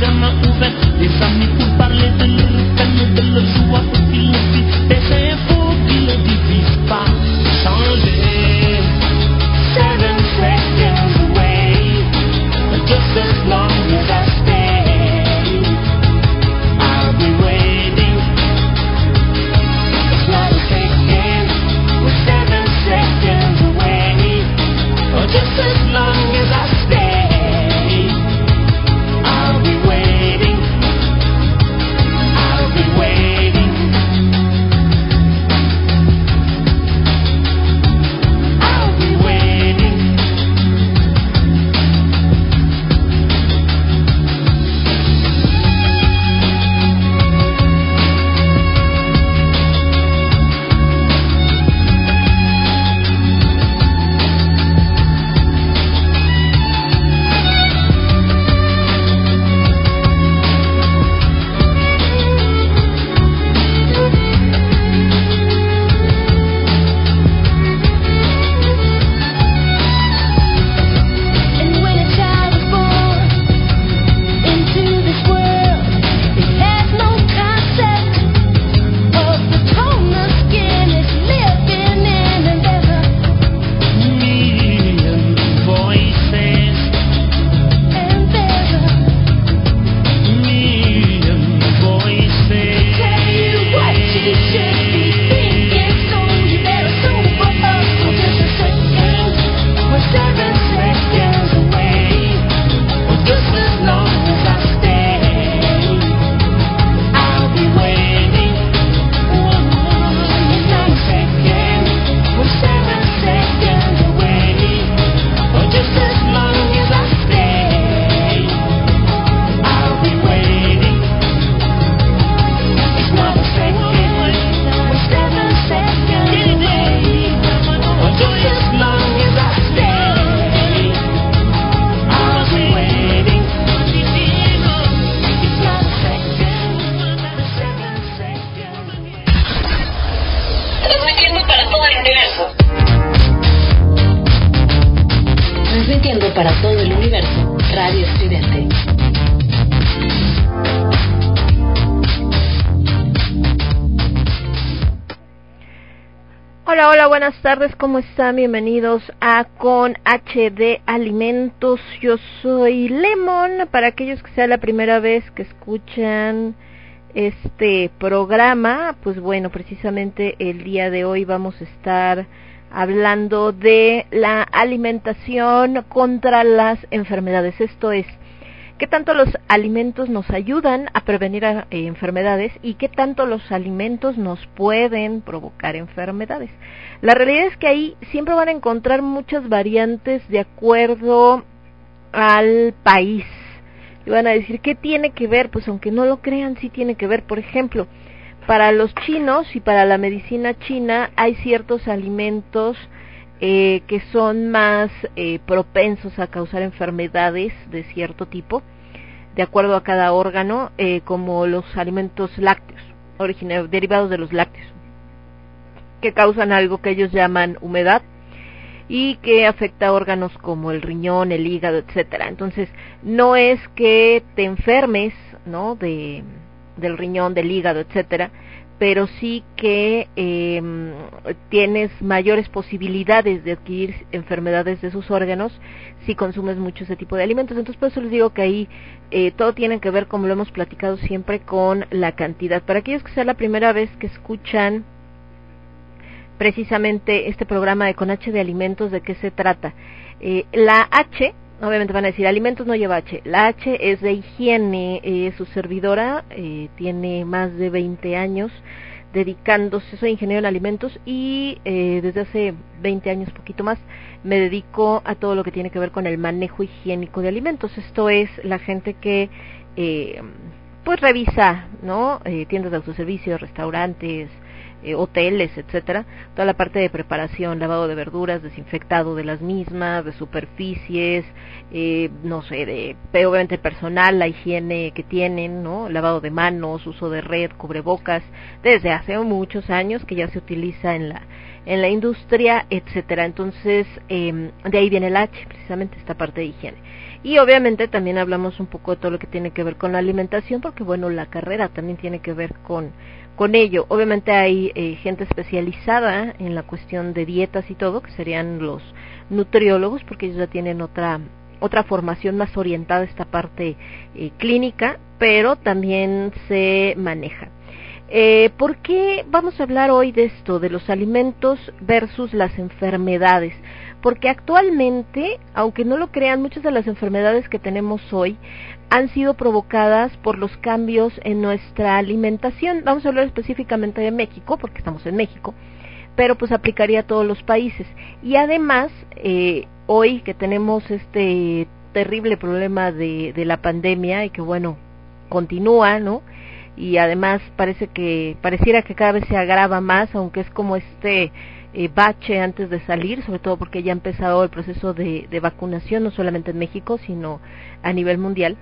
dama ouverte, not femmes ¿cómo están? Bienvenidos a Con HD Alimentos. Yo soy Lemon. Para aquellos que sea la primera vez que escuchan este programa, pues bueno, precisamente el día de hoy vamos a estar hablando de la alimentación contra las enfermedades. Esto es, qué tanto los alimentos nos ayudan a prevenir eh, enfermedades y qué tanto los alimentos nos pueden provocar enfermedades. La realidad es que ahí siempre van a encontrar muchas variantes de acuerdo al país. Y van a decir, ¿qué tiene que ver? Pues aunque no lo crean, sí tiene que ver. Por ejemplo, para los chinos y para la medicina china hay ciertos alimentos eh, que son más eh, propensos a causar enfermedades de cierto tipo, de acuerdo a cada órgano, eh, como los alimentos lácteos, derivados de los lácteos, que causan algo que ellos llaman humedad y que afecta a órganos como el riñón, el hígado, etcétera. Entonces, no es que te enfermes, ¿no? De del riñón, del hígado, etcétera, pero sí que eh, tienes mayores posibilidades de adquirir enfermedades de sus órganos si consumes mucho ese tipo de alimentos. Entonces, por eso les digo que ahí eh, todo tiene que ver, como lo hemos platicado siempre, con la cantidad. Para aquellos que sea la primera vez que escuchan precisamente este programa de Con H de Alimentos, ¿de qué se trata? Eh, la H, obviamente van a decir, alimentos no lleva H, la H es de higiene, eh, su servidora eh, tiene más de 20 años dedicándose, soy ingeniero en alimentos y eh, desde hace 20 años, poquito más, me dedico a todo lo que tiene que ver con el manejo higiénico de alimentos. Esto es la gente que eh, pues revisa, ¿no? Eh, tiendas de autoservicio, restaurantes, eh, hoteles, etcétera, toda la parte de preparación, lavado de verduras, desinfectado de las mismas, de superficies, eh, no sé, de obviamente personal, la higiene que tienen, ¿no? Lavado de manos, uso de red, cubrebocas, desde hace muchos años que ya se utiliza en la en la industria, etcétera. Entonces, eh, de ahí viene el H, precisamente esta parte de higiene. Y obviamente también hablamos un poco de todo lo que tiene que ver con la alimentación, porque bueno, la carrera también tiene que ver con con ello. Obviamente hay eh, gente especializada en la cuestión de dietas y todo, que serían los nutriólogos, porque ellos ya tienen otra otra formación más orientada a esta parte eh, clínica, pero también se maneja. Eh, ¿Por qué vamos a hablar hoy de esto, de los alimentos versus las enfermedades? Porque actualmente, aunque no lo crean, muchas de las enfermedades que tenemos hoy han sido provocadas por los cambios en nuestra alimentación. Vamos a hablar específicamente de México, porque estamos en México, pero pues aplicaría a todos los países. Y además, eh, hoy que tenemos este terrible problema de, de la pandemia y que bueno, continúa, ¿no? y además parece que pareciera que cada vez se agrava más, aunque es como este eh, bache antes de salir, sobre todo porque ya ha empezado el proceso de, de vacunación, no solamente en México, sino a nivel mundial.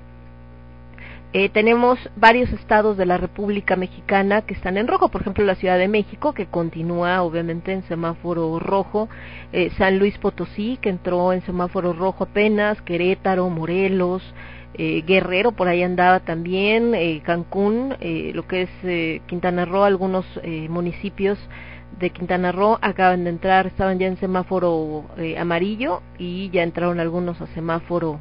Eh, tenemos varios estados de la República Mexicana que están en rojo, por ejemplo la Ciudad de México que continúa obviamente en semáforo rojo, eh, San Luis Potosí que entró en semáforo rojo apenas, Querétaro, Morelos, eh, Guerrero por ahí andaba también, eh, Cancún, eh, lo que es Quintana Roo, algunos municipios de Quintana Roo acaban de entrar, estaban ya en semáforo amarillo y ya entraron algunos a semáforo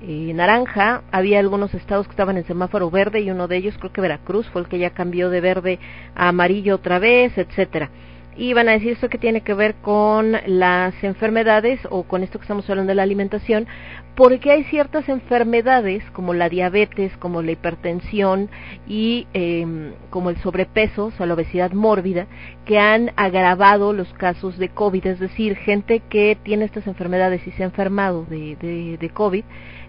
eh, naranja, había algunos estados que estaban en semáforo verde y uno de ellos, creo que Veracruz, fue el que ya cambió de verde a amarillo otra vez, etcétera. Y van a decir esto que tiene que ver con las enfermedades o con esto que estamos hablando de la alimentación, porque hay ciertas enfermedades como la diabetes, como la hipertensión y eh, como el sobrepeso, o sea, la obesidad mórbida, que han agravado los casos de COVID, es decir, gente que tiene estas enfermedades y se ha enfermado de, de, de COVID,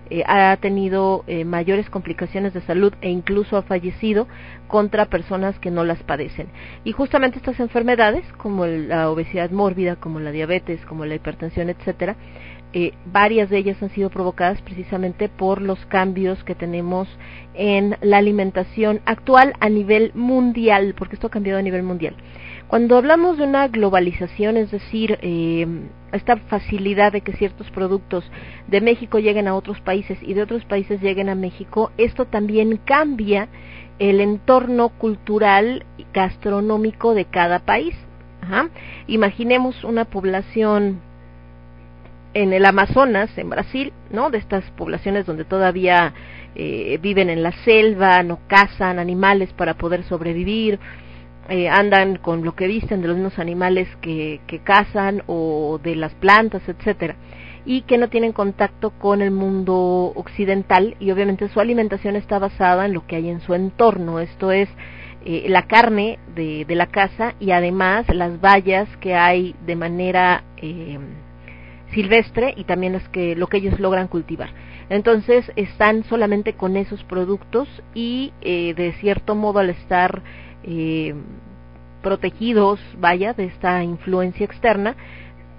eh, ha tenido eh, mayores complicaciones de salud e incluso ha fallecido contra personas que no las padecen. Y justamente estas enfermedades, como la obesidad mórbida, como la diabetes, como la hipertensión, etcétera, eh, varias de ellas han sido provocadas precisamente por los cambios que tenemos en la alimentación actual a nivel mundial, porque esto ha cambiado a nivel mundial. Cuando hablamos de una globalización, es decir, eh, esta facilidad de que ciertos productos de México lleguen a otros países y de otros países lleguen a México, esto también cambia el entorno cultural y gastronómico de cada país. Ajá. Imaginemos una población en el Amazonas, en Brasil, ¿no? De estas poblaciones donde todavía eh, viven en la selva, no cazan animales para poder sobrevivir, eh, andan con lo que visten de los mismos animales que, que cazan o de las plantas, etcétera, y que no tienen contacto con el mundo occidental y obviamente su alimentación está basada en lo que hay en su entorno, esto es eh, la carne de, la casa y además las bayas que hay de manera eh, silvestre y también es que lo que ellos logran cultivar. Entonces están solamente con esos productos y eh, de cierto modo al estar eh, protegidos, vaya, de esta influencia externa,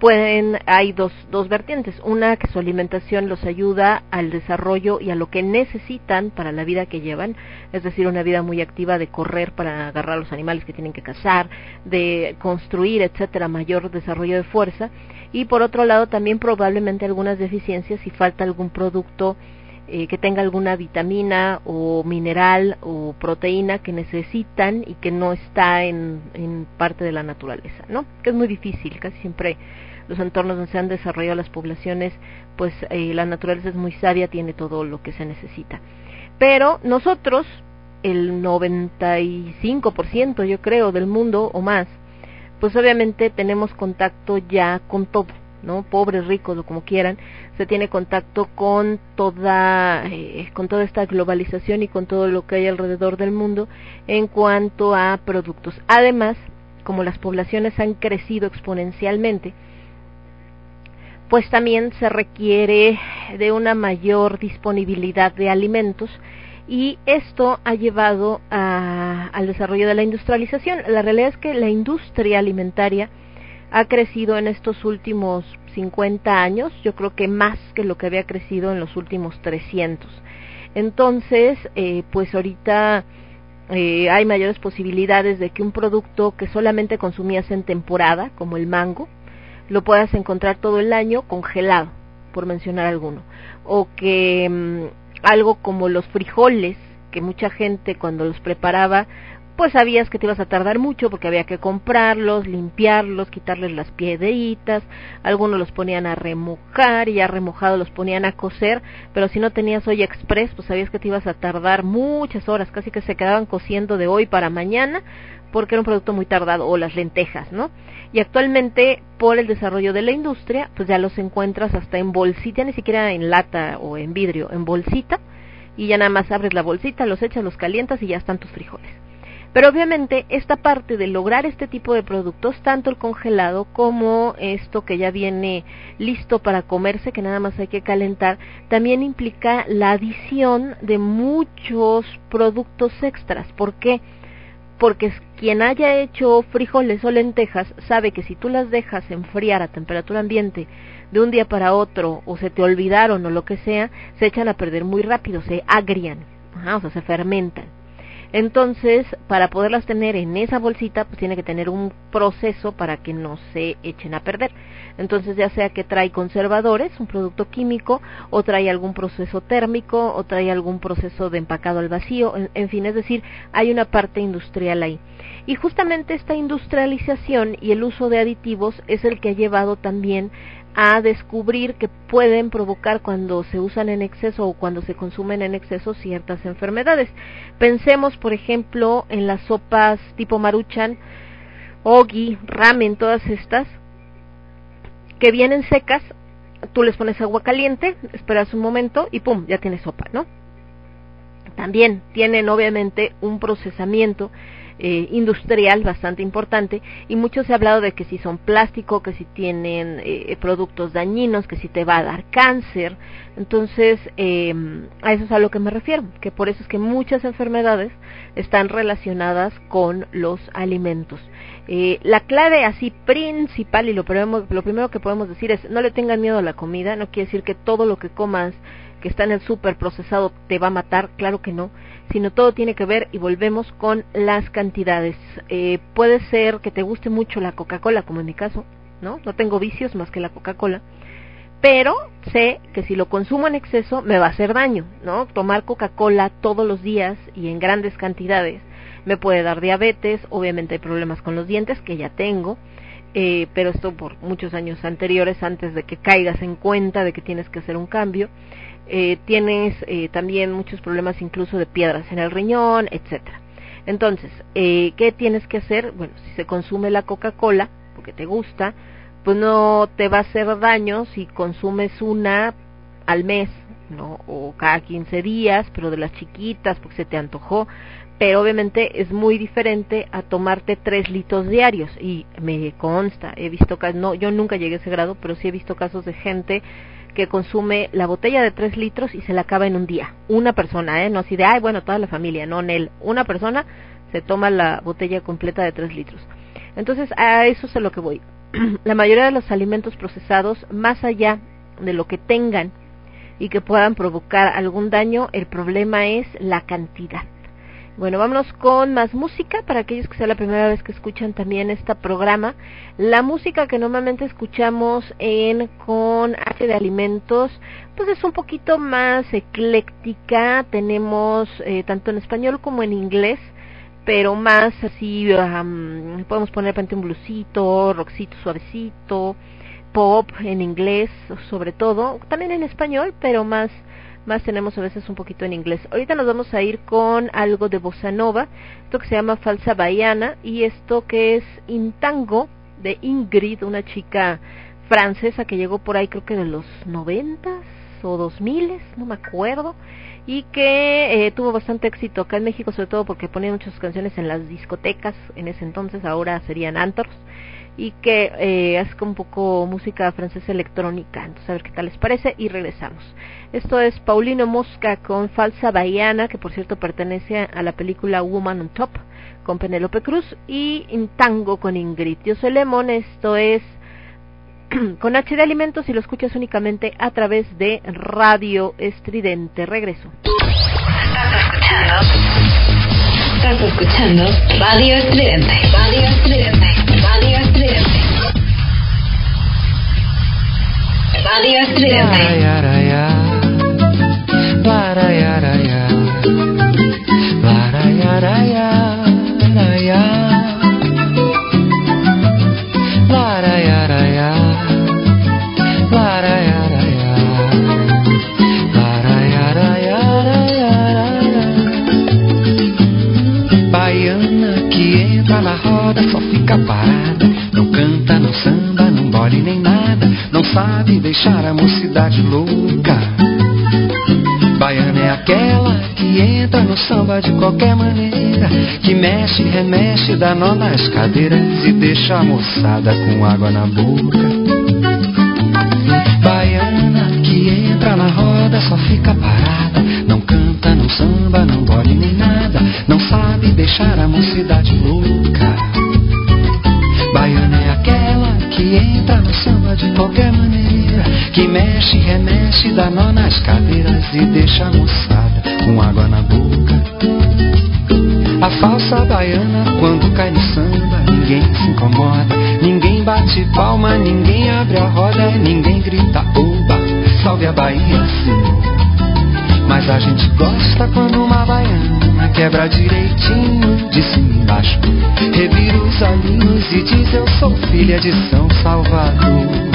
pueden, hay dos, dos vertientes. Una, que su alimentación los ayuda al desarrollo y a lo que necesitan para la vida que llevan, es decir, una vida muy activa de correr para agarrar los animales que tienen que cazar, de construir, etcétera, mayor desarrollo de fuerza. Y por otro lado, también probablemente algunas deficiencias si falta algún producto eh, que tenga alguna vitamina o mineral o proteína que necesitan y que no está en, en parte de la naturaleza, ¿no? Que es muy difícil, casi siempre los entornos donde se han desarrollado las poblaciones, pues eh, la naturaleza es muy sabia, tiene todo lo que se necesita. Pero nosotros, el 95% yo creo del mundo o más, pues obviamente tenemos contacto ya con todo ¿no? Pobres, ricos o como quieran, se tiene contacto con toda, eh, con toda esta globalización y con todo lo que hay alrededor del mundo en cuanto a productos. Además, como las poblaciones han crecido exponencialmente, pues también se requiere de una mayor disponibilidad de alimentos y esto ha llevado a, al desarrollo de la industrialización. La realidad es que la industria alimentaria ha crecido en estos últimos 50 años, yo creo que más que lo que había crecido en los últimos 300. Entonces, eh, pues ahorita eh, hay mayores posibilidades de que un producto que solamente consumías en temporada, como el mango, lo puedas encontrar todo el año congelado, por mencionar alguno. O que mm, algo como los frijoles, que mucha gente cuando los preparaba pues sabías que te ibas a tardar mucho porque había que comprarlos, limpiarlos, quitarles las piedritas, algunos los ponían a remojar y ya remojados los ponían a cocer, pero si no tenías hoy express, pues sabías que te ibas a tardar muchas horas, casi que se quedaban cociendo de hoy para mañana porque era un producto muy tardado o las lentejas, ¿no? Y actualmente por el desarrollo de la industria, pues ya los encuentras hasta en bolsita, ni siquiera en lata o en vidrio, en bolsita y ya nada más abres la bolsita, los echas, los calientas y ya están tus frijoles. Pero obviamente esta parte de lograr este tipo de productos, tanto el congelado como esto que ya viene listo para comerse, que nada más hay que calentar, también implica la adición de muchos productos extras. ¿Por qué? Porque quien haya hecho frijoles o lentejas sabe que si tú las dejas enfriar a temperatura ambiente de un día para otro o se te olvidaron o lo que sea, se echan a perder muy rápido, se agrian, o sea, se fermentan. Entonces, para poderlas tener en esa bolsita, pues tiene que tener un proceso para que no se echen a perder. Entonces, ya sea que trae conservadores, un producto químico, o trae algún proceso térmico, o trae algún proceso de empacado al vacío, en, en fin, es decir, hay una parte industrial ahí. Y justamente esta industrialización y el uso de aditivos es el que ha llevado también a descubrir que pueden provocar cuando se usan en exceso o cuando se consumen en exceso ciertas enfermedades. Pensemos, por ejemplo, en las sopas tipo maruchan, ogi, ramen, todas estas, que vienen secas, tú les pones agua caliente, esperas un momento y pum, ya tienes sopa, ¿no? También tienen obviamente un procesamiento eh, industrial bastante importante y mucho se ha hablado de que si son plástico, que si tienen eh, productos dañinos, que si te va a dar cáncer. Entonces, eh, a eso es a lo que me refiero, que por eso es que muchas enfermedades están relacionadas con los alimentos. Eh, la clave así principal y lo lo primero que podemos decir es no le tengan miedo a la comida, no quiere decir que todo lo que comas que está en el super procesado te va a matar, claro que no, sino todo tiene que ver y volvemos con las cantidades. Eh, puede ser que te guste mucho la Coca-Cola, como en mi caso, ¿no? No tengo vicios más que la Coca-Cola, pero sé que si lo consumo en exceso me va a hacer daño, ¿no? Tomar Coca-Cola todos los días y en grandes cantidades me puede dar diabetes, obviamente hay problemas con los dientes que ya tengo, eh, pero esto por muchos años anteriores, antes de que caigas en cuenta de que tienes que hacer un cambio eh, tienes eh, también muchos problemas incluso de piedras en el riñón, etcétera. Entonces, eh, ¿qué tienes que hacer? Bueno, si se consume la Coca-Cola, porque te gusta, pues no te va a hacer daño si consumes una al mes, ¿no? O cada 15 días, pero de las chiquitas, porque se te antojó. Pero obviamente es muy diferente a tomarte 3 litros diarios. Y me consta, he visto casos, no, yo nunca llegué a ese grado, pero sí he visto casos de gente que consume la botella de 3 litros y se la acaba en un día. Una persona, ¿eh? No así de, ay, bueno, toda la familia, no, en él. Una persona se toma la botella completa de 3 litros. Entonces, a eso es a lo que voy. la mayoría de los alimentos procesados, más allá de lo que tengan y que puedan provocar algún daño, el problema es la cantidad. Bueno, vámonos con más música para aquellos que sea la primera vez que escuchan también este programa. La música que normalmente escuchamos en con H de alimentos, pues es un poquito más ecléctica. Tenemos eh, tanto en español como en inglés, pero más así, podemos poner repente un blusito, rockcito suavecito, pop en inglés sobre todo, también en español, pero más más tenemos a veces un poquito en inglés. Ahorita nos vamos a ir con algo de bossa nova, esto que se llama falsa baiana y esto que es Intango de Ingrid, una chica francesa que llegó por ahí creo que de los noventas o dos miles, no me acuerdo, y que eh, tuvo bastante éxito acá en México, sobre todo porque ponía muchas canciones en las discotecas en ese entonces, ahora serían antros y que eh, un poco música francesa electrónica. Entonces a ver qué tal les parece y regresamos. Esto es Paulino Mosca con Falsa Baiana, que por cierto pertenece a la película Woman on Top con Penélope Cruz y Tango con Ingrid. Yo soy Lemon, esto es con H de Alimentos y lo escuchas únicamente a través de Radio Estridente. Regreso. Radio Estridente. Radio Estridente. Radio Estridente. Radio Estridente. Que entra na roda só fica parada. Não canta, não samba, não bole nem nada. Não sabe deixar a mocidade louca. Baiana é aquela que entra no samba de qualquer maneira. Que mexe, remexe, dá nó nas cadeiras e deixa a moçada com água na boca. Baiana que entra na roda só fica parada. Não canta, não samba, não bole nem nada. Não sabe deixar a mocidade louca. Qualquer maneira. Que mexe, remexe, dá nó nas cadeiras e deixa a moçada com água na boca. A falsa baiana, quando cai no samba, ninguém se incomoda. Ninguém bate palma, ninguém abre a roda, ninguém grita oba, salve a Bahia, Senhor. Mas a gente gosta quando uma baiana quebra direitinho de cima embaixo. Revira os olhinhos e diz: Eu sou filha de São Salvador.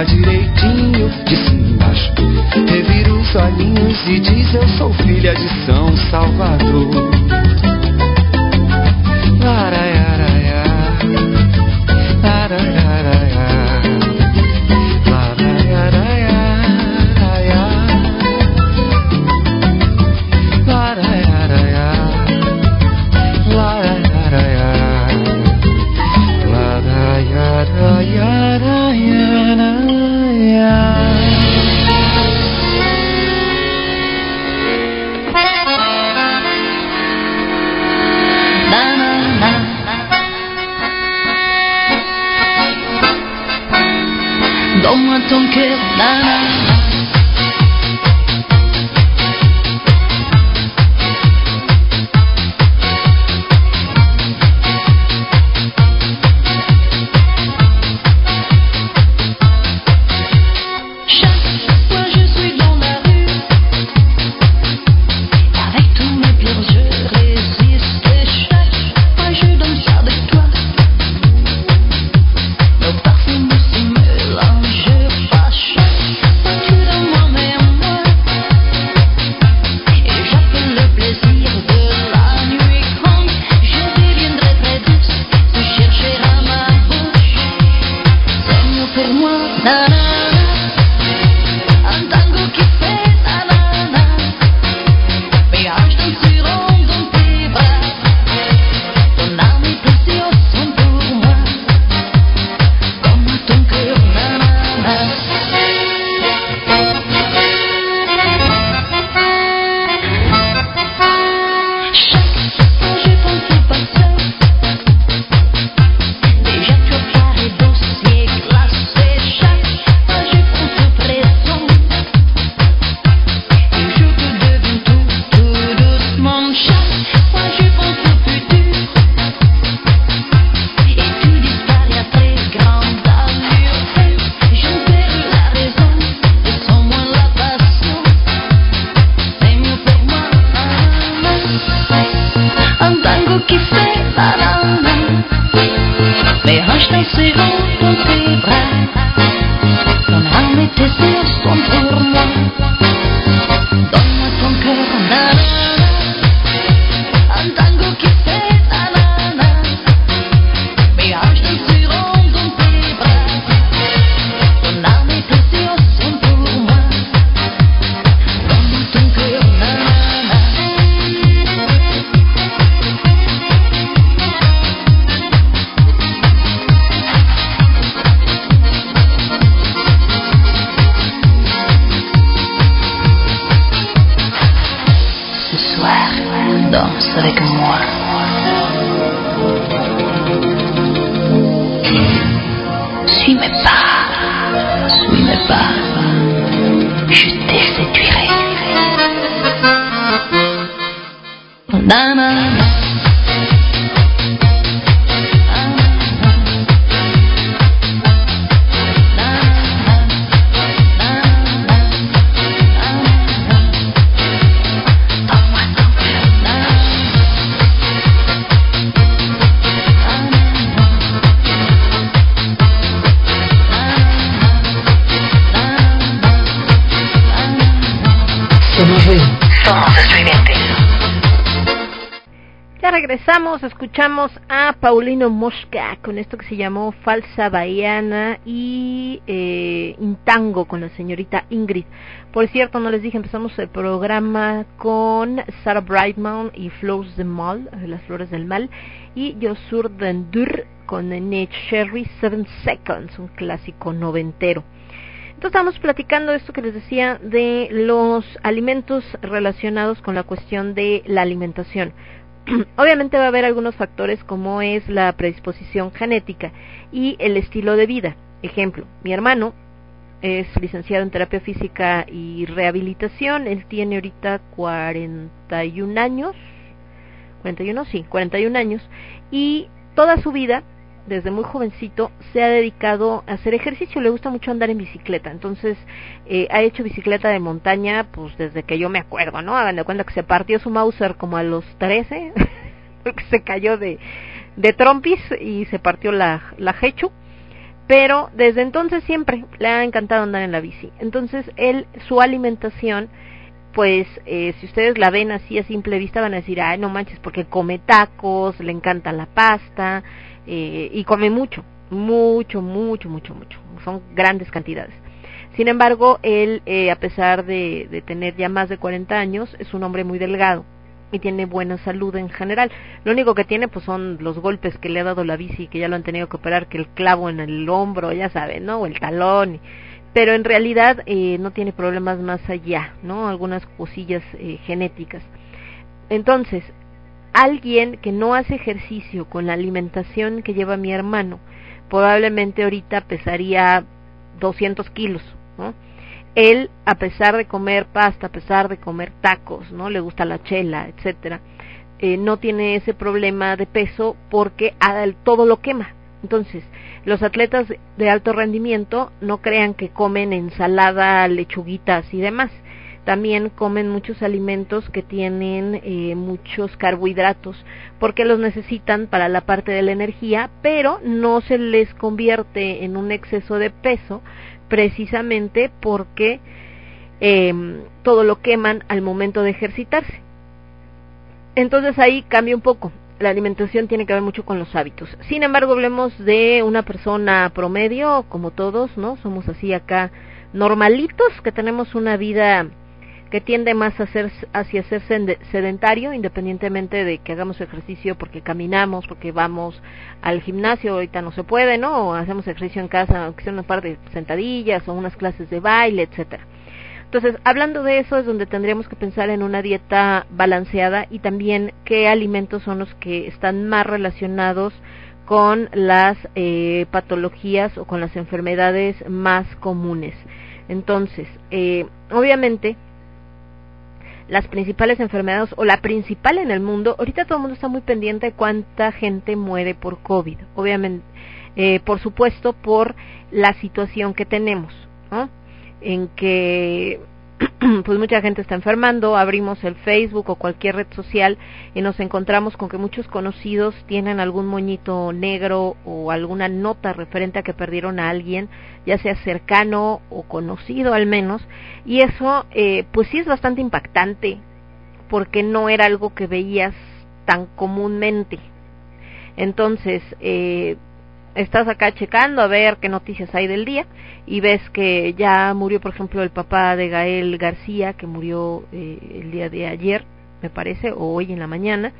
가지. Quand je me suis rencontré, vrai, dans l'armée des escuchamos a Paulino Mosca con esto que se llamó Falsa Bahiana y eh, Intango con la señorita Ingrid. Por cierto, no les dije, empezamos el programa con Sarah Brightman y Flores de Mal, eh, las flores del mal, y Josur Dendur con Nate Sherry Seven Seconds, un clásico noventero. Entonces estamos platicando esto que les decía de los alimentos relacionados con la cuestión de la alimentación. Obviamente va a haber algunos factores como es la predisposición genética y el estilo de vida. Ejemplo, mi hermano es licenciado en terapia física y rehabilitación, él tiene ahorita 41 años, 41, sí, 41 años, y toda su vida desde muy jovencito se ha dedicado a hacer ejercicio, le gusta mucho andar en bicicleta, entonces eh, ha hecho bicicleta de montaña pues desde que yo me acuerdo, ¿no? Hagan de cuenta que se partió su Mauser como a los 13, porque se cayó de, de trompis y se partió la, la Hechu, pero desde entonces siempre le ha encantado andar en la bici. Entonces él, su alimentación, pues eh, si ustedes la ven así a simple vista van a decir, ay no manches, porque come tacos, le encanta la pasta, eh, y come mucho, mucho, mucho, mucho, mucho. Son grandes cantidades. Sin embargo, él, eh, a pesar de, tener ya más de 40 años, es un hombre muy delgado y tiene buena salud en general. Lo único que tiene pues son los golpes que le ha dado la bici, que ya lo han tenido que operar, que el clavo en el hombro, ya saben, ¿no? O el talón. Pero en realidad eh, no tiene problemas más allá, ¿no? Algunas cosillas eh, genéticas. Entonces, alguien que no hace ejercicio con la alimentación que lleva mi hermano, probablemente ahorita pesaría 200 kilos, ¿no? Él, a pesar de comer pasta, a pesar de comer tacos, ¿no? Le gusta la chela, etcétera, eh, no tiene ese problema de peso porque todo lo quema. Entonces, los atletas de alto rendimiento no crean que comen ensalada, lechuguitas y demás también comen muchos alimentos que tienen eh, muchos carbohidratos porque los necesitan para la parte de la energía, pero no se les convierte en un exceso de peso precisamente porque eh, todo lo queman al momento de ejercitarse. Entonces ahí cambia un poco. La alimentación tiene que ver mucho con los hábitos. Sin embargo, hablemos de una persona promedio, como todos, ¿no? Somos así acá normalitos, que tenemos una vida que tiende más a ser, hacia ser sedentario, independientemente de que hagamos ejercicio porque caminamos, porque vamos al gimnasio, ahorita no se puede, ¿no? O hacemos ejercicio en casa, aunque sea una par de sentadillas o unas clases de baile, etcétera. Entonces, hablando de eso es donde tendríamos que pensar en una dieta balanceada y también qué alimentos son los que están más relacionados con las eh, patologías o con las enfermedades más comunes. Entonces, eh, obviamente, las principales enfermedades o la principal en el mundo, ahorita todo el mundo está muy pendiente de cuánta gente muere por COVID, obviamente, eh, por supuesto por la situación que tenemos, ¿no? En que pues mucha gente está enfermando, abrimos el Facebook o cualquier red social y nos encontramos con que muchos conocidos tienen algún moñito negro o alguna nota referente a que perdieron a alguien, ya sea cercano o conocido al menos, y eso eh, pues sí es bastante impactante porque no era algo que veías tan comúnmente. Entonces, eh, estás acá checando a ver qué noticias hay del día y ves que ya murió, por ejemplo, el papá de Gael García, que murió eh, el día de ayer, me parece, o hoy en la mañana.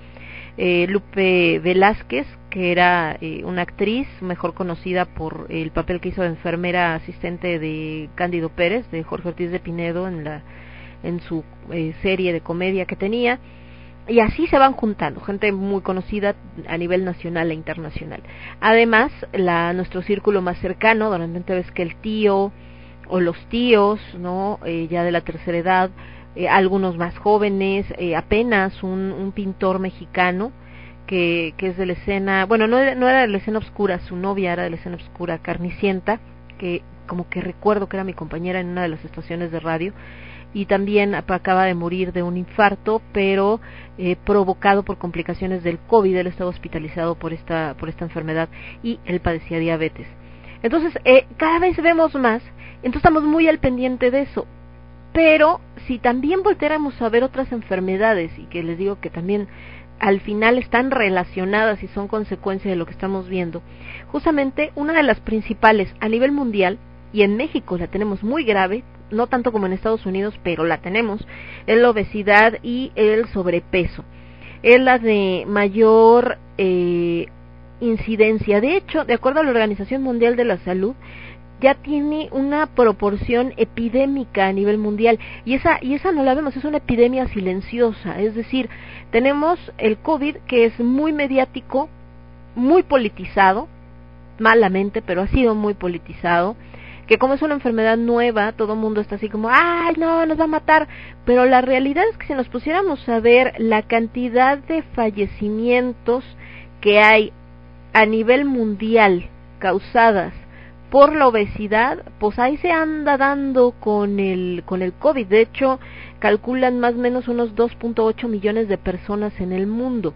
Eh, Lupe Velázquez, que era eh, una actriz mejor conocida por el papel que hizo de enfermera asistente de Cándido Pérez, de Jorge Ortiz de Pinedo en, la, en su eh, serie de comedia que tenía y así se van juntando, gente muy conocida a nivel nacional e internacional. Además, la, nuestro círculo más cercano, normalmente ves que el tío o los tíos, ¿no? Eh, ya de la tercera edad, eh, algunos más jóvenes, eh, apenas un, un pintor mexicano que, que es de la escena, bueno, no, no era de la escena oscura, su novia era de la escena oscura, Carnicienta, que como que recuerdo que era mi compañera en una de las estaciones de radio, y también acaba de morir de un infarto, pero eh, provocado por complicaciones del COVID. Él estaba hospitalizado por esta, por esta enfermedad y él padecía diabetes. Entonces, eh, cada vez vemos más, entonces estamos muy al pendiente de eso. Pero si también volteáramos a ver otras enfermedades, y que les digo que también al final están relacionadas y son consecuencia de lo que estamos viendo, justamente una de las principales a nivel mundial, y en México la tenemos muy grave, no tanto como en Estados Unidos, pero la tenemos, es la obesidad y el sobrepeso. Es la de mayor eh, incidencia. De hecho, de acuerdo a la Organización Mundial de la Salud, ya tiene una proporción epidémica a nivel mundial y esa y esa no la vemos es una epidemia silenciosa es decir tenemos el covid que es muy mediático muy politizado malamente pero ha sido muy politizado que como es una enfermedad nueva, todo el mundo está así como, ay, no, nos va a matar. Pero la realidad es que si nos pusiéramos a ver la cantidad de fallecimientos que hay a nivel mundial causadas por la obesidad, pues ahí se anda dando con el con el COVID. De hecho, calculan más o menos unos 2.8 millones de personas en el mundo.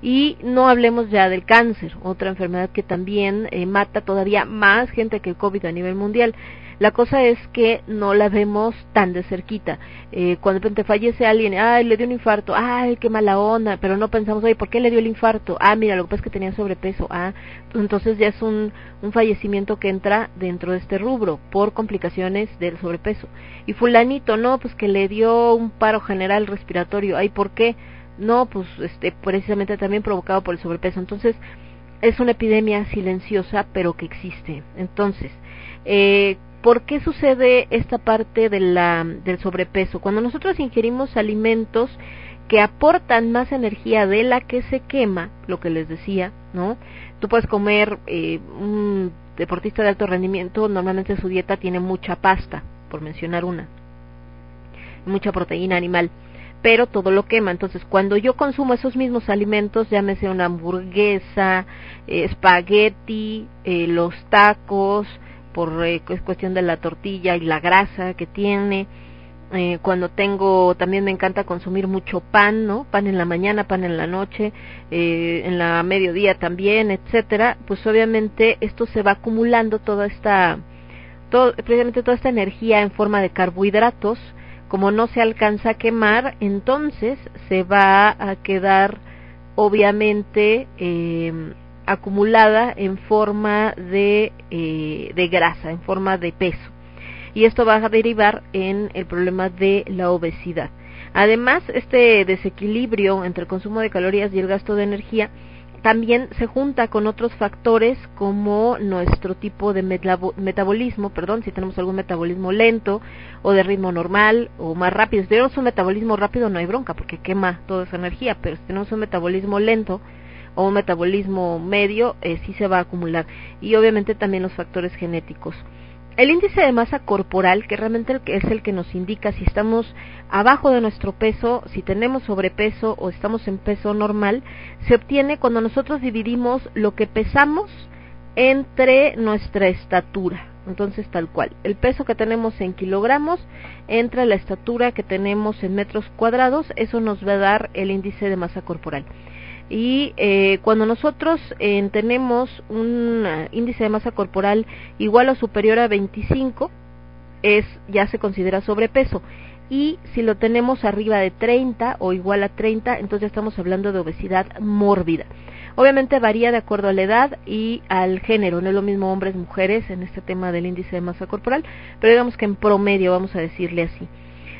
Y no hablemos ya del cáncer, otra enfermedad que también eh, mata todavía más gente que el COVID a nivel mundial. La cosa es que no la vemos tan de cerquita. Eh, cuando de repente fallece alguien, ay, le dio un infarto, ay, qué mala onda, pero no pensamos, oye, ¿por qué le dio el infarto? Ah, mira, lo que pasa es que tenía sobrepeso. Ah, entonces ya es un, un fallecimiento que entra dentro de este rubro por complicaciones del sobrepeso. Y fulanito, no, pues que le dio un paro general respiratorio. Ay, ¿por qué? No, pues este, precisamente también provocado por el sobrepeso. Entonces, es una epidemia silenciosa, pero que existe. Entonces, eh, ¿por qué sucede esta parte de la, del sobrepeso? Cuando nosotros ingerimos alimentos que aportan más energía de la que se quema, lo que les decía, ¿no? Tú puedes comer, eh, un deportista de alto rendimiento, normalmente su dieta tiene mucha pasta, por mencionar una, mucha proteína animal pero todo lo quema. Entonces, cuando yo consumo esos mismos alimentos, llámese una hamburguesa, eh, espagueti, eh, los tacos, por eh, cuestión de la tortilla y la grasa que tiene, eh, cuando tengo, también me encanta consumir mucho pan, ¿no? Pan en la mañana, pan en la noche, en la mediodía también, etcétera, pues obviamente esto se va acumulando toda esta, todo, precisamente toda esta energía en forma de carbohidratos, como no se alcanza a quemar, entonces se va a quedar obviamente eh, acumulada en forma de, eh, de grasa, en forma de peso. Y esto va a derivar en el problema de la obesidad. Además, este desequilibrio entre el consumo de calorías y el gasto de energía también se junta con otros factores como nuestro tipo de metabolismo, perdón, si tenemos algún metabolismo lento o de ritmo normal o más rápido. Si tenemos un metabolismo rápido no hay bronca porque quema toda esa energía, pero si tenemos un metabolismo lento o un metabolismo medio, eh, sí se va a acumular. Y obviamente también los factores genéticos. El índice de masa corporal, que realmente es el que nos indica si estamos abajo de nuestro peso, si tenemos sobrepeso o estamos en peso normal, se obtiene cuando nosotros dividimos lo que pesamos entre nuestra estatura. Entonces, tal cual, el peso que tenemos en kilogramos entre la estatura que tenemos en metros cuadrados, eso nos va a dar el índice de masa corporal. Y eh, cuando nosotros eh, tenemos un uh, índice de masa corporal igual o superior a 25, es ya se considera sobrepeso. Y si lo tenemos arriba de 30 o igual a 30, entonces estamos hablando de obesidad mórbida. Obviamente varía de acuerdo a la edad y al género, no es lo mismo hombres, mujeres en este tema del índice de masa corporal, pero digamos que en promedio, vamos a decirle así.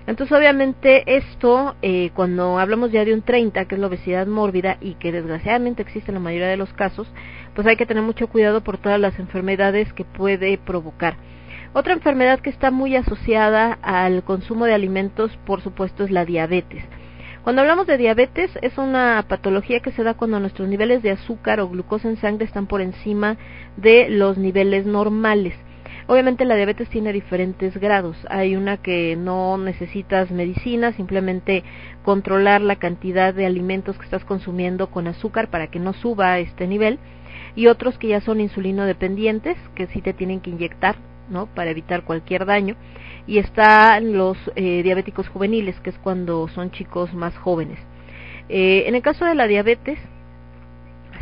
Entonces, obviamente, esto, eh, cuando hablamos ya de un 30, que es la obesidad mórbida y que desgraciadamente existe en la mayoría de los casos, pues hay que tener mucho cuidado por todas las enfermedades que puede provocar. Otra enfermedad que está muy asociada al consumo de alimentos, por supuesto, es la diabetes. Cuando hablamos de diabetes, es una patología que se da cuando nuestros niveles de azúcar o glucosa en sangre están por encima de los niveles normales. Obviamente la diabetes tiene diferentes grados. Hay una que no necesitas medicina, simplemente controlar la cantidad de alimentos que estás consumiendo con azúcar para que no suba a este nivel. Y otros que ya son insulino dependientes, que sí te tienen que inyectar, ¿no? Para evitar cualquier daño. Y están los eh, diabéticos juveniles, que es cuando son chicos más jóvenes. Eh, en el caso de la diabetes,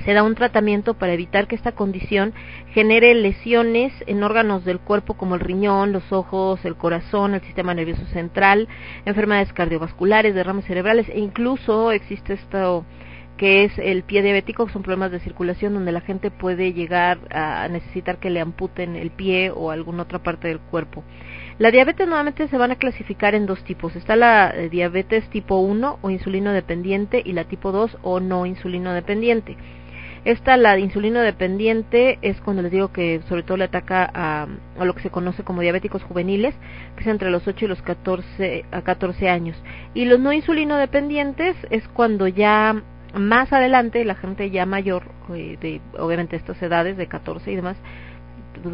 se da un tratamiento para evitar que esta condición genere lesiones en órganos del cuerpo como el riñón, los ojos, el corazón, el sistema nervioso central, enfermedades cardiovasculares, derrames cerebrales e incluso existe esto que es el pie diabético, que son problemas de circulación donde la gente puede llegar a necesitar que le amputen el pie o alguna otra parte del cuerpo. La diabetes nuevamente se van a clasificar en dos tipos. Está la eh, diabetes tipo 1 o insulino dependiente y la tipo 2 o no insulino dependiente. Esta, la de insulino dependiente, es cuando les digo que sobre todo le ataca a, lo que se conoce como diabéticos juveniles, que es entre los 8 y los 14, a 14 años. Y los no insulino dependientes es cuando ya más adelante la gente ya mayor, eh, de obviamente estas edades de 14 y demás,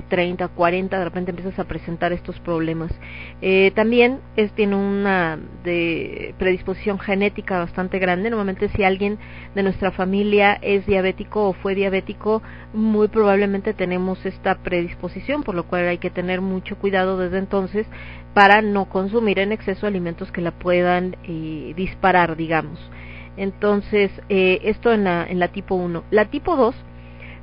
30, 40, de repente empiezas a presentar estos problemas. Eh, también es, tiene una de predisposición genética bastante grande. Normalmente si alguien de nuestra familia es diabético o fue diabético, muy probablemente tenemos esta predisposición, por lo cual hay que tener mucho cuidado desde entonces para no consumir en exceso alimentos que la puedan eh, disparar, digamos. Entonces, eh, esto en la, en la tipo 1. La tipo 2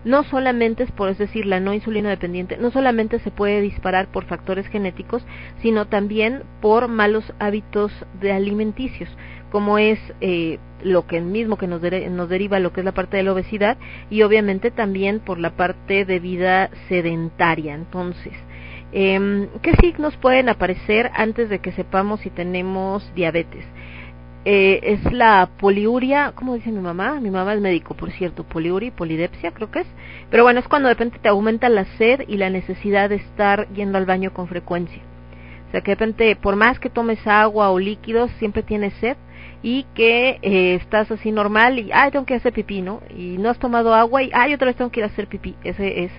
no solamente es por es decir la no insulino dependiente, no solamente se puede disparar por factores genéticos, sino también por malos hábitos de alimenticios, como es eh, lo que mismo que nos, nos deriva lo que es la parte de la obesidad y obviamente también por la parte de vida sedentaria. Entonces, eh, ¿qué signos pueden aparecer antes de que sepamos si tenemos diabetes? Eh, es la poliuria, ¿cómo dice mi mamá? Mi mamá es médico, por cierto, poliuria y polidepsia creo que es. Pero bueno, es cuando de repente te aumenta la sed y la necesidad de estar yendo al baño con frecuencia. O sea, que de repente, por más que tomes agua o líquidos, siempre tienes sed y que eh, estás así normal y, ay, tengo que hacer pipí, ¿no? Y no has tomado agua y, ay, otra vez tengo que ir a hacer pipí. Ese es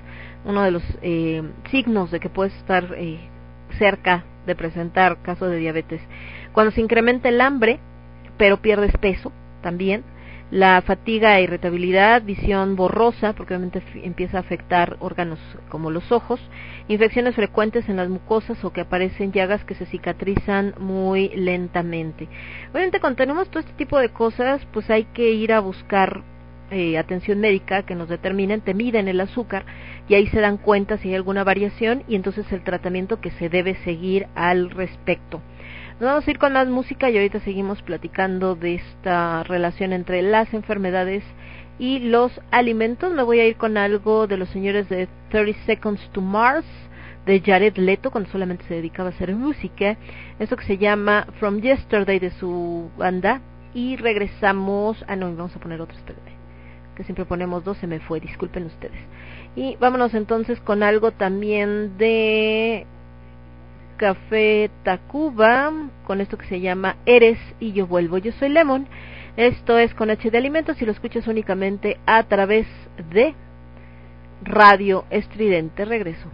uno de los eh, signos de que puedes estar eh, cerca de presentar caso de diabetes. Cuando se incrementa el hambre, pero pierdes peso también. La fatiga irritabilidad, visión borrosa, porque obviamente empieza a afectar órganos como los ojos, infecciones frecuentes en las mucosas o que aparecen llagas que se cicatrizan muy lentamente. Obviamente cuando tenemos todo este tipo de cosas, pues hay que ir a buscar eh, atención médica que nos determinen, te miden el azúcar y ahí se dan cuenta si hay alguna variación y entonces el tratamiento que se debe seguir al respecto. Nos vamos a ir con más música y ahorita seguimos platicando de esta relación entre las enfermedades y los alimentos. Me voy a ir con algo de los señores de 30 Seconds to Mars de Jared Leto cuando solamente se dedicaba a hacer música. Esto que se llama From Yesterday de su banda. Y regresamos. Ah, no, vamos a poner otro, espérenme. Que siempre ponemos dos, se me fue, disculpen ustedes. Y vámonos entonces con algo también de Café Tacuba con esto que se llama Eres y yo vuelvo. Yo soy Lemon. Esto es con H de Alimentos y lo escuchas únicamente a través de Radio Estridente. Regreso.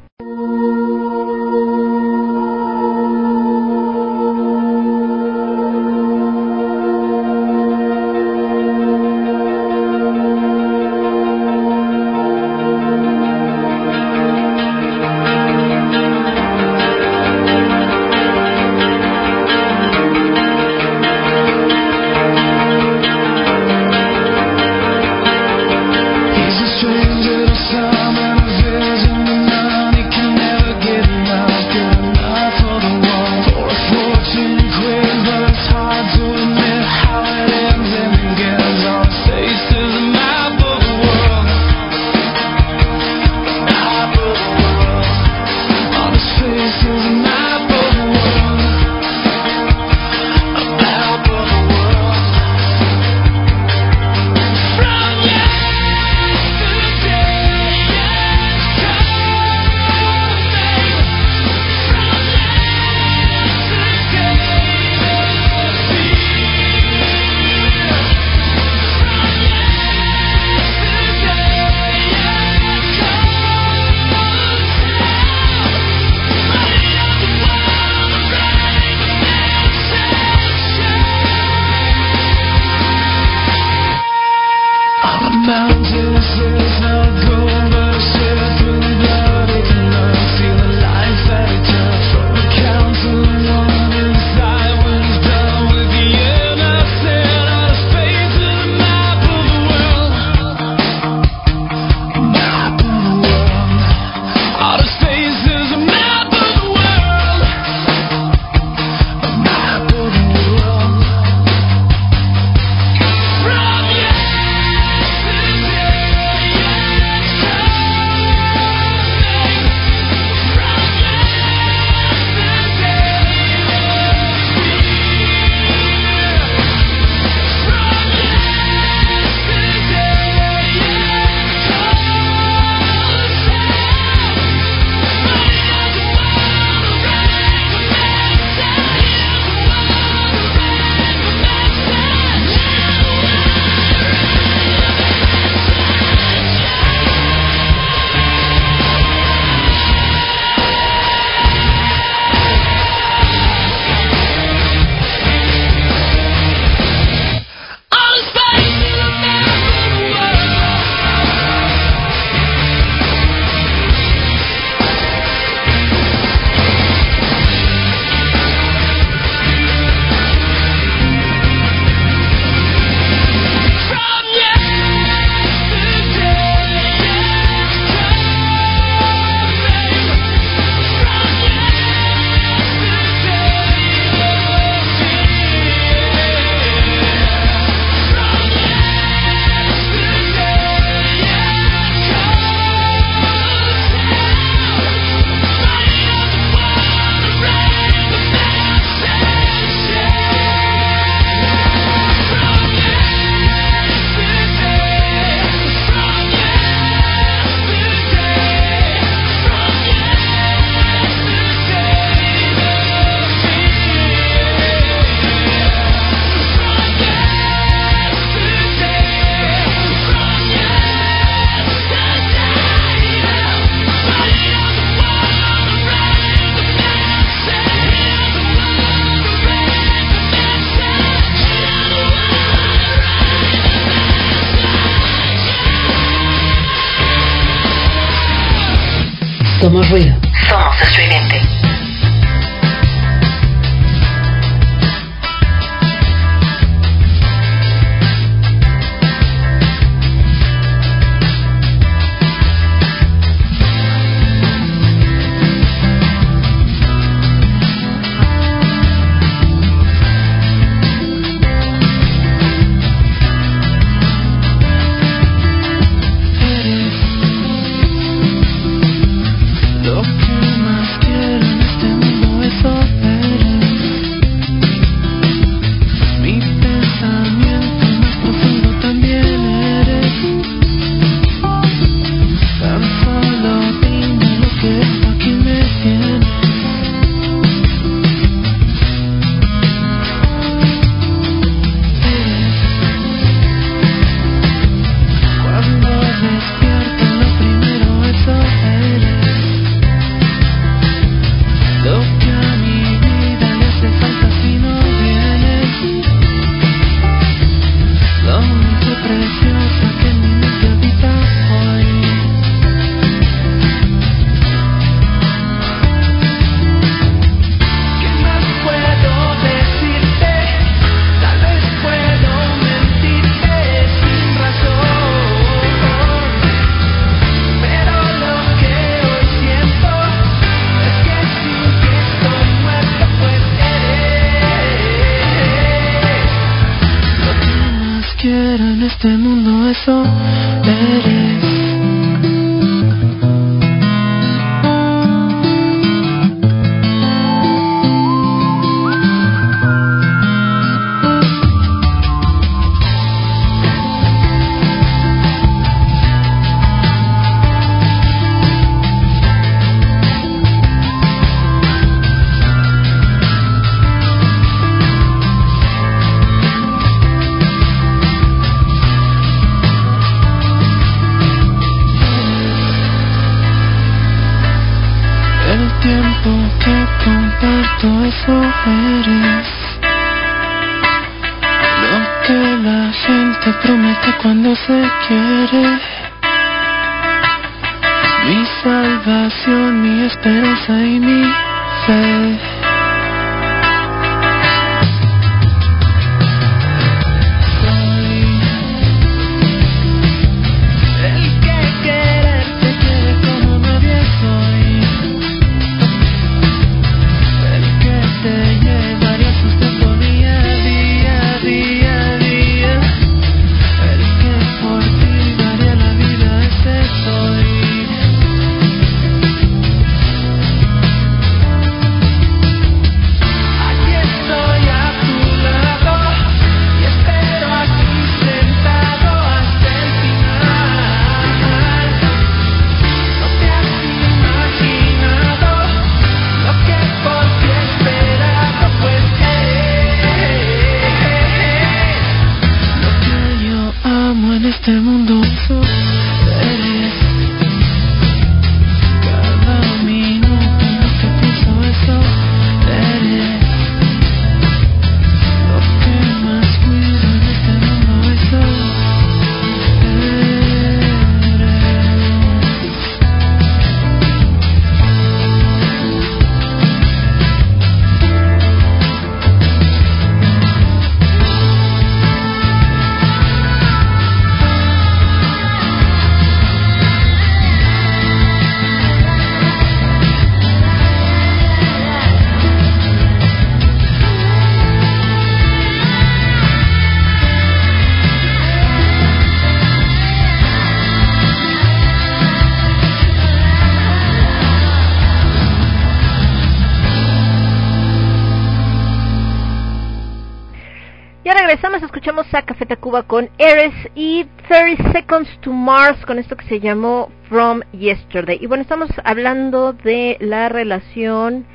Cuba con Eres y 30 Seconds to Mars con esto que se llamó From Yesterday. Y bueno, estamos hablando de la relación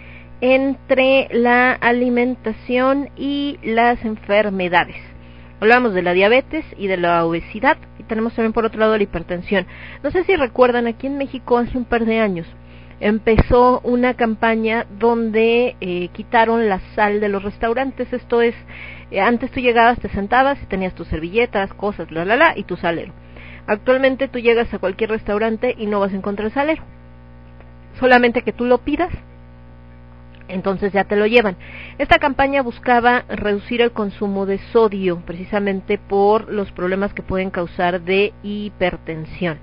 entre la alimentación y las enfermedades. Hablamos de la diabetes y de la obesidad y tenemos también por otro lado la hipertensión. No sé si recuerdan, aquí en México hace un par de años empezó una campaña donde eh, quitaron la sal de los restaurantes. Esto es eh, antes tú llegabas, te sentabas y tenías tus servilletas, cosas, la la la, y tu salero. Actualmente tú llegas a cualquier restaurante y no vas a encontrar salero. Solamente que tú lo pidas, entonces ya te lo llevan. Esta campaña buscaba reducir el consumo de sodio, precisamente por los problemas que pueden causar de hipertensión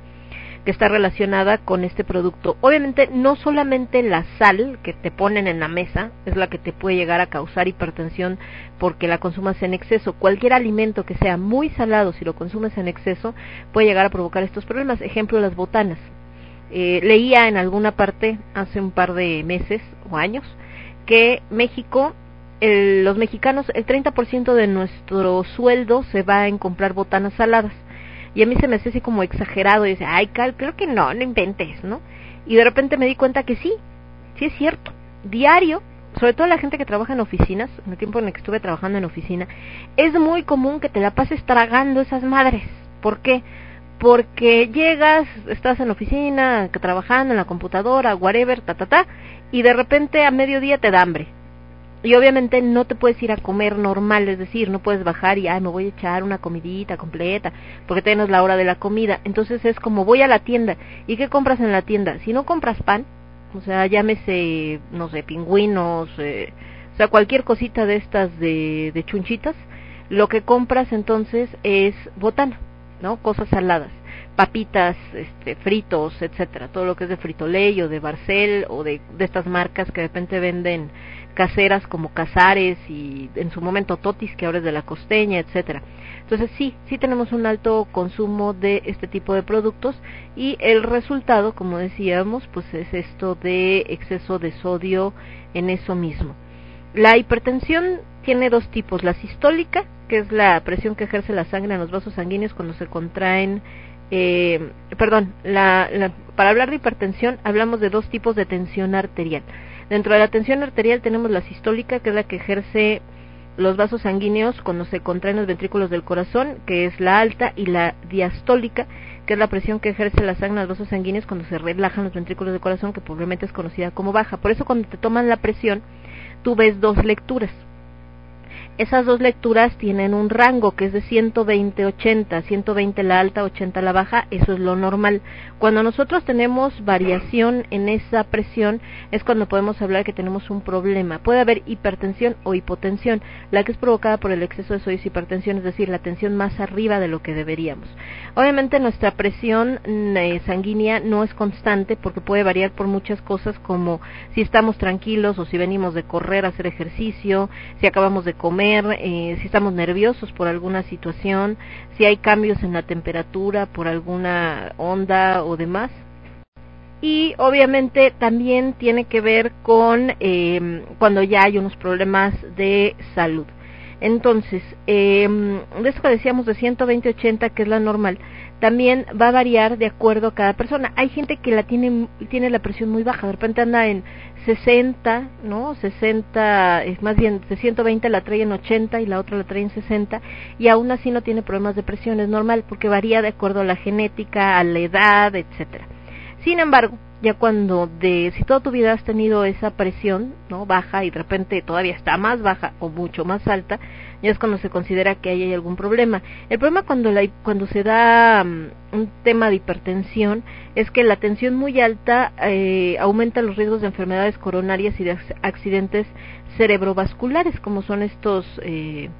que está relacionada con este producto. Obviamente no solamente la sal que te ponen en la mesa es la que te puede llegar a causar hipertensión porque la consumas en exceso. Cualquier alimento que sea muy salado, si lo consumes en exceso, puede llegar a provocar estos problemas. Ejemplo, las botanas. Eh, leía en alguna parte hace un par de meses o años que México el, los mexicanos, el 30% de nuestro sueldo se va en comprar botanas saladas. Y a mí se me hace así como exagerado y dice, ay, Cal, creo que no, no inventes, ¿no? Y de repente me di cuenta que sí, sí es cierto. Diario, sobre todo la gente que trabaja en oficinas, en el tiempo en el que estuve trabajando en oficina, es muy común que te la pases tragando esas madres. ¿Por qué? Porque llegas, estás en la oficina, trabajando en la computadora, whatever, ta, ta, ta, y de repente a mediodía te da hambre y obviamente no te puedes ir a comer normal, es decir, no puedes bajar y, ay, me voy a echar una comidita completa, porque tenemos la hora de la comida. Entonces es como, voy a la tienda. ¿Y qué compras en la tienda? Si no compras pan, o sea, llámese, no sé, pingüinos, eh, o sea, cualquier cosita de estas de, chunchitas, lo que compras entonces es botana, ¿no? Cosas saladas papitas, este, fritos, etcétera, todo lo que es de Frito-Lay o de Barcel o de, de estas marcas que de repente venden caseras como Casares y en su momento Totis, que ahora es de la costeña, etcétera. Entonces sí, sí tenemos un alto consumo de este tipo de productos y el resultado, como decíamos, pues es esto de exceso de sodio en eso mismo. La hipertensión tiene dos tipos, la sistólica, que es la presión que ejerce la sangre en los vasos sanguíneos cuando se contraen eh, perdón, la, la, para hablar de hipertensión hablamos de dos tipos de tensión arterial. Dentro de la tensión arterial tenemos la sistólica, que es la que ejerce los vasos sanguíneos cuando se contraen los ventrículos del corazón, que es la alta, y la diastólica, que es la presión que ejerce la sangre en los vasos sanguíneos cuando se relajan los ventrículos del corazón, que probablemente es conocida como baja. Por eso cuando te toman la presión, tú ves dos lecturas. Esas dos lecturas tienen un rango que es de 120-80, 120 la alta, 80 la baja, eso es lo normal. Cuando nosotros tenemos variación en esa presión es cuando podemos hablar que tenemos un problema. Puede haber hipertensión o hipotensión, la que es provocada por el exceso de sodio y hipertensión, es decir, la tensión más arriba de lo que deberíamos. Obviamente nuestra presión eh, sanguínea no es constante porque puede variar por muchas cosas como si estamos tranquilos o si venimos de correr, a hacer ejercicio, si acabamos de comer, eh, si estamos nerviosos por alguna situación, si hay cambios en la temperatura por alguna onda o demás. Y obviamente también tiene que ver con eh, cuando ya hay unos problemas de salud. Entonces, eh, de eso que decíamos de 120-80, que es la normal, también va a variar de acuerdo a cada persona. Hay gente que la tiene, tiene la presión muy baja, de repente anda en 60, ¿no? 60, es más bien de 120 la trae en 80 y la otra la trae en 60 y aún así no tiene problemas de presión, es normal porque varía de acuerdo a la genética, a la edad, etcétera. Sin embargo, ya cuando de si toda tu vida has tenido esa presión, ¿no? baja y de repente todavía está más baja o mucho más alta, ya es cuando se considera que hay algún problema. El problema cuando la, cuando se da um, un tema de hipertensión es que la tensión muy alta eh, aumenta los riesgos de enfermedades coronarias y de accidentes cerebrovasculares, como son estos eh,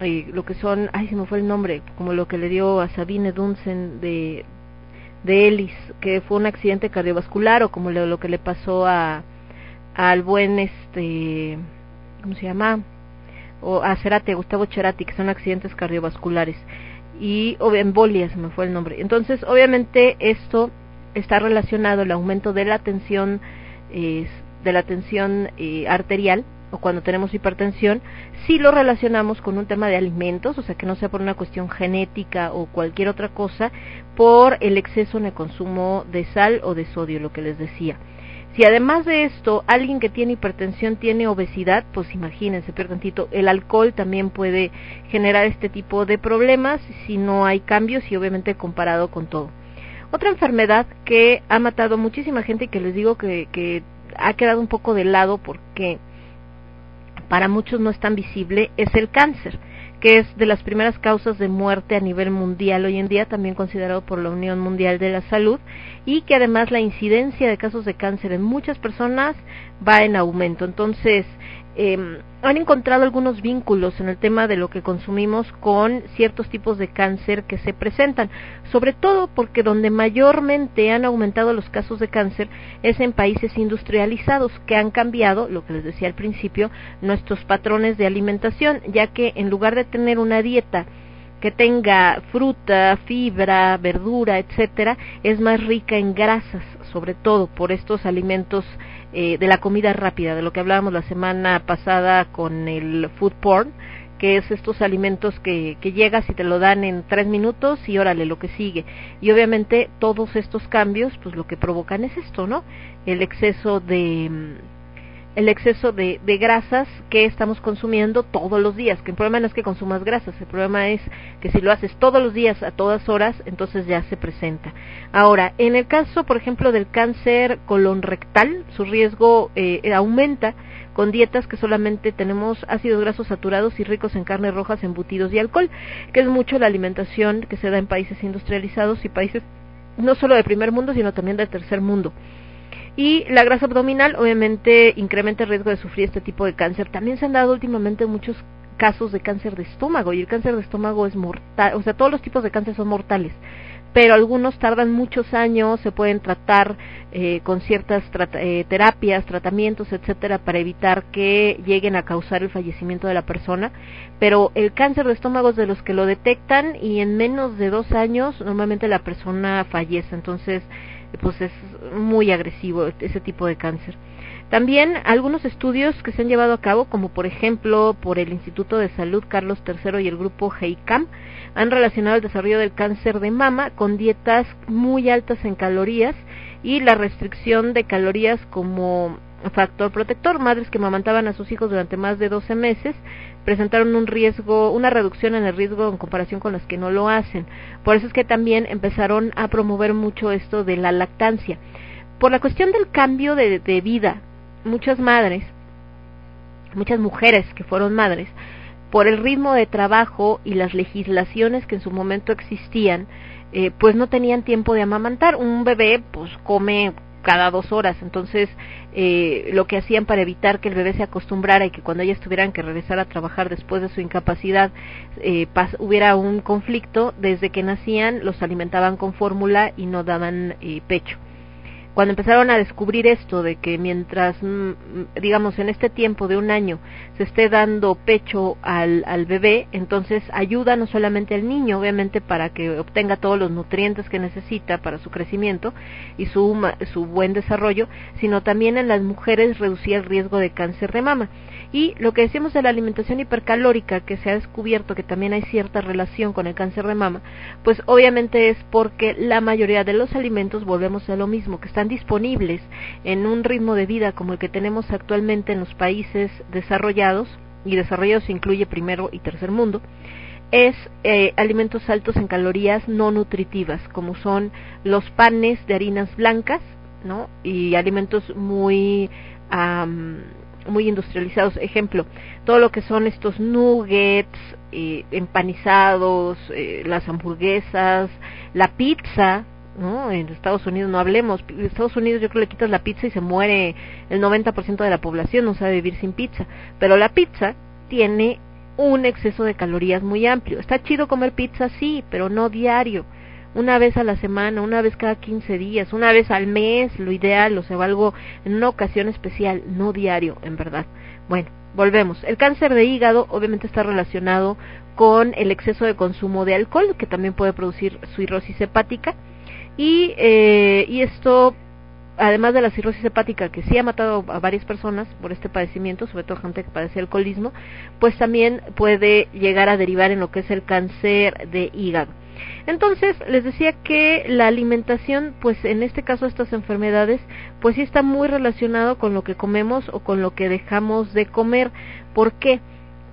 eh, lo que son, ay se me fue el nombre, como lo que le dio a Sabine Dunsen de de Ellis, que fue un accidente cardiovascular o como lo, que le pasó a al buen este ¿cómo se llama? o a Cerati, Gustavo Cerati, que son accidentes cardiovasculares y o embolias, me fue el nombre. Entonces, obviamente esto está relacionado el aumento de la tensión de la tensión eh, arterial cuando tenemos hipertensión, si lo relacionamos con un tema de alimentos, o sea, que no sea por una cuestión genética o cualquier otra cosa, por el exceso en el consumo de sal o de sodio, lo que les decía. Si además de esto alguien que tiene hipertensión tiene obesidad, pues imagínense, tantito, el alcohol también puede generar este tipo de problemas si no hay cambios y obviamente comparado con todo. Otra enfermedad que ha matado muchísima gente y que les digo que, que ha quedado un poco de lado porque para muchos no es tan visible, es el cáncer, que es de las primeras causas de muerte a nivel mundial hoy en día, también considerado por la Unión Mundial de la Salud, y que además la incidencia de casos de cáncer en muchas personas va en aumento. Entonces, eh, han encontrado algunos vínculos en el tema de lo que consumimos con ciertos tipos de cáncer que se presentan, sobre todo porque donde mayormente han aumentado los casos de cáncer es en países industrializados que han cambiado, lo que les decía al principio, nuestros patrones de alimentación, ya que en lugar de tener una dieta que tenga fruta, fibra, verdura, etcétera, es más rica en grasas, sobre todo por estos alimentos eh, de la comida rápida, de lo que hablábamos la semana pasada con el food porn, que es estos alimentos que, que llegas y te lo dan en tres minutos y órale lo que sigue. Y obviamente todos estos cambios, pues lo que provocan es esto, ¿no? El exceso de el exceso de, de, grasas que estamos consumiendo todos los días. Que el problema no es que consumas grasas, el problema es que si lo haces todos los días a todas horas, entonces ya se presenta. Ahora, en el caso, por ejemplo, del cáncer colon rectal, su riesgo eh, aumenta con dietas que solamente tenemos ácidos grasos saturados y ricos en carnes rojas, embutidos y alcohol, que es mucho la alimentación que se da en países industrializados y países no solo de primer mundo, sino también del tercer mundo. Y la grasa abdominal obviamente incrementa el riesgo de sufrir este tipo de cáncer. También se han dado últimamente muchos casos de cáncer de estómago y el cáncer de estómago es mortal, o sea, todos los tipos de cáncer son mortales, pero algunos tardan muchos años, se pueden tratar eh, con ciertas eh, terapias, tratamientos, etcétera, para evitar que lleguen a causar el fallecimiento de la persona. Pero el cáncer de estómago es de los que lo detectan y en menos de dos años normalmente la persona fallece. Entonces, pues es muy agresivo ese tipo de cáncer. También algunos estudios que se han llevado a cabo, como por ejemplo por el Instituto de Salud Carlos III y el grupo HEICAM, han relacionado el desarrollo del cáncer de mama con dietas muy altas en calorías y la restricción de calorías como factor protector. Madres que mamantaban a sus hijos durante más de 12 meses presentaron un riesgo, una reducción en el riesgo en comparación con las que no lo hacen. Por eso es que también empezaron a promover mucho esto de la lactancia. Por la cuestión del cambio de, de vida, muchas madres, muchas mujeres que fueron madres, por el ritmo de trabajo y las legislaciones que en su momento existían, eh, pues no tenían tiempo de amamantar. Un bebé pues come cada dos horas. Entonces, eh, lo que hacían para evitar que el bebé se acostumbrara y que cuando ellas tuvieran que regresar a trabajar después de su incapacidad eh, hubiera un conflicto, desde que nacían los alimentaban con fórmula y no daban eh, pecho cuando empezaron a descubrir esto de que mientras, mm, mm, digamos, en este tiempo de un año se esté dando pecho al, al bebé, entonces ayuda no solamente al niño, obviamente, para que obtenga todos los nutrientes que necesita para su crecimiento y su, su buen desarrollo, sino también en las mujeres reducir el riesgo de cáncer de mama. Y lo que decimos de la alimentación hipercalórica, que se ha descubierto que también hay cierta relación con el cáncer de mama, pues obviamente es porque la mayoría de los alimentos, volvemos a lo mismo, que están disponibles en un ritmo de vida como el que tenemos actualmente en los países desarrollados, y desarrollados incluye primero y tercer mundo, es eh, alimentos altos en calorías no nutritivas, como son los panes de harinas blancas, ¿no? Y alimentos muy muy industrializados. Ejemplo, todo lo que son estos nuggets, eh, empanizados, eh, las hamburguesas, la pizza, ¿no? En Estados Unidos no hablemos. Estados Unidos yo creo que le quitas la pizza y se muere el 90% de la población, no sabe vivir sin pizza. Pero la pizza tiene un exceso de calorías muy amplio. Está chido comer pizza, sí, pero no diario una vez a la semana, una vez cada 15 días, una vez al mes, lo ideal, o sea, algo en una ocasión especial, no diario, en verdad. Bueno, volvemos. El cáncer de hígado obviamente está relacionado con el exceso de consumo de alcohol, que también puede producir cirrosis hepática. Y, eh, y esto, además de la cirrosis hepática, que sí ha matado a varias personas por este padecimiento, sobre todo gente que padece alcoholismo, pues también puede llegar a derivar en lo que es el cáncer de hígado. Entonces, les decía que la alimentación, pues en este caso estas enfermedades, pues sí está muy relacionado con lo que comemos o con lo que dejamos de comer. ¿Por qué?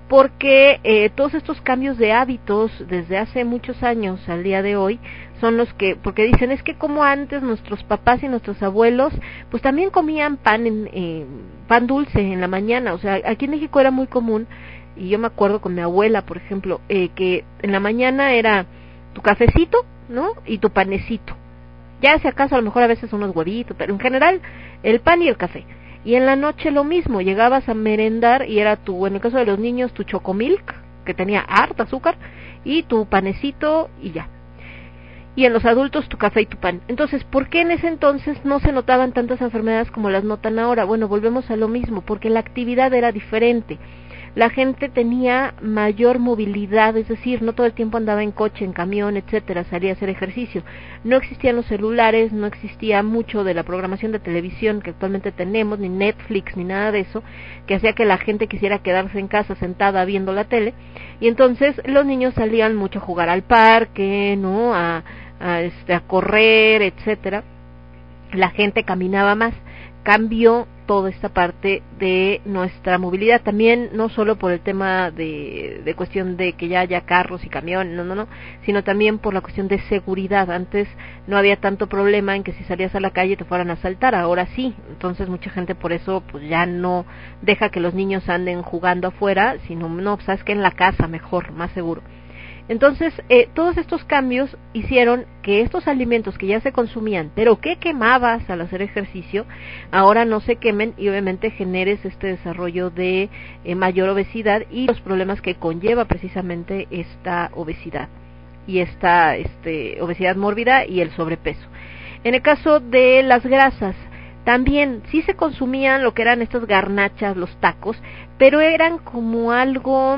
Porque eh, todos estos cambios de hábitos desde hace muchos años al día de hoy son los que, porque dicen, es que como antes nuestros papás y nuestros abuelos, pues también comían pan, en, eh, pan dulce en la mañana, o sea, aquí en México era muy común Y yo me acuerdo con mi abuela, por ejemplo, eh, que en la mañana era tu cafecito, ¿no? Y tu panecito. Ya si acaso a lo mejor a veces unos huevitos, pero en general el pan y el café. Y en la noche lo mismo, llegabas a merendar y era tu, en el caso de los niños, tu chocomilk, que tenía harta azúcar, y tu panecito y ya. Y en los adultos tu café y tu pan. Entonces, ¿por qué en ese entonces no se notaban tantas enfermedades como las notan ahora? Bueno, volvemos a lo mismo, porque la actividad era diferente la gente tenía mayor movilidad, es decir, no todo el tiempo andaba en coche, en camión, etcétera, salía a hacer ejercicio. No existían los celulares, no existía mucho de la programación de televisión que actualmente tenemos, ni Netflix, ni nada de eso, que hacía que la gente quisiera quedarse en casa sentada viendo la tele. Y entonces los niños salían mucho a jugar al parque, ¿no? A, a, este, a correr, etcétera. La gente caminaba más. Cambió toda esta parte de nuestra movilidad. También no solo por el tema de, de cuestión de que ya haya carros y camiones no no no sino también por la cuestión de seguridad. Antes no había tanto problema en que si salías a la calle te fueran a asaltar ahora sí. Entonces mucha gente por eso pues ya no deja que los niños anden jugando afuera sino no sabes que en la casa mejor más seguro entonces, eh, todos estos cambios hicieron que estos alimentos que ya se consumían, pero que quemabas al hacer ejercicio, ahora no se quemen y obviamente generes este desarrollo de eh, mayor obesidad y los problemas que conlleva precisamente esta obesidad y esta este, obesidad mórbida y el sobrepeso. En el caso de las grasas, también sí se consumían lo que eran estas garnachas, los tacos, pero eran como algo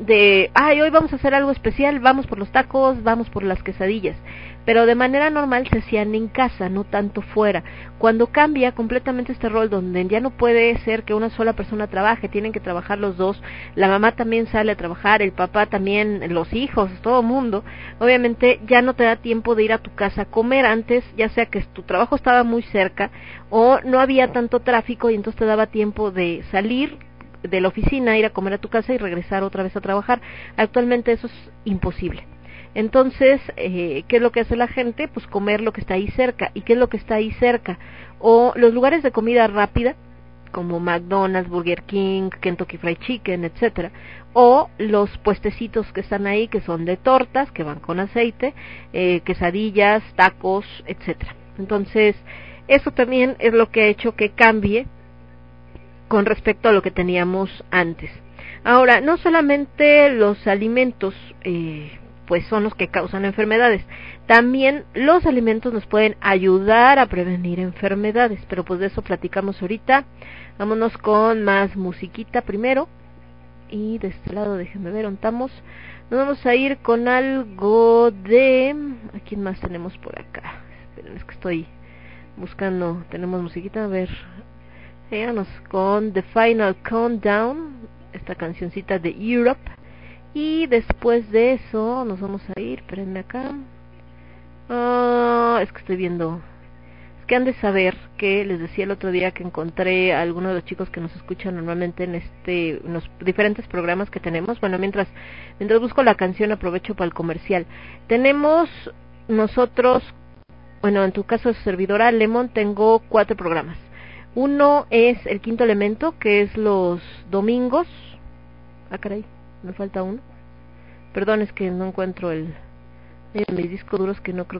de, ay, hoy vamos a hacer algo especial, vamos por los tacos, vamos por las quesadillas, pero de manera normal se hacían en casa, no tanto fuera. Cuando cambia completamente este rol donde ya no puede ser que una sola persona trabaje, tienen que trabajar los dos, la mamá también sale a trabajar, el papá también, los hijos, todo mundo, obviamente ya no te da tiempo de ir a tu casa a comer antes, ya sea que tu trabajo estaba muy cerca o no había tanto tráfico y entonces te daba tiempo de salir, de la oficina, ir a comer a tu casa y regresar otra vez a trabajar. Actualmente eso es imposible. Entonces, eh, ¿qué es lo que hace la gente? Pues comer lo que está ahí cerca. ¿Y qué es lo que está ahí cerca? O los lugares de comida rápida, como McDonald's, Burger King, Kentucky Fried Chicken, etcétera, o los puestecitos que están ahí que son de tortas que van con aceite, eh, quesadillas, tacos, etcétera. Entonces, eso también es lo que ha hecho que cambie con respecto a lo que teníamos antes. Ahora, no solamente los alimentos eh, pues son los que causan enfermedades, también los alimentos nos pueden ayudar a prevenir enfermedades, pero pues de eso platicamos ahorita. Vámonos con más musiquita primero. Y de este lado, déjenme ver, estamos. Nos vamos a ir con algo de... ¿A quién más tenemos por acá? Esperen, es que estoy buscando. Tenemos musiquita, a ver. Síganos con The Final Countdown, esta cancioncita de Europe. Y después de eso nos vamos a ir, espérenme acá. Ah, es que estoy viendo. Es que han de saber que les decía el otro día que encontré a algunos de los chicos que nos escuchan normalmente en este en los diferentes programas que tenemos. Bueno, mientras mientras busco la canción aprovecho para el comercial. Tenemos nosotros, bueno, en tu caso servidora Lemon tengo cuatro programas. Uno es el quinto elemento, que es los domingos. Ah, caray, me falta uno. Perdón, es que no encuentro el... mis discos duros que no creo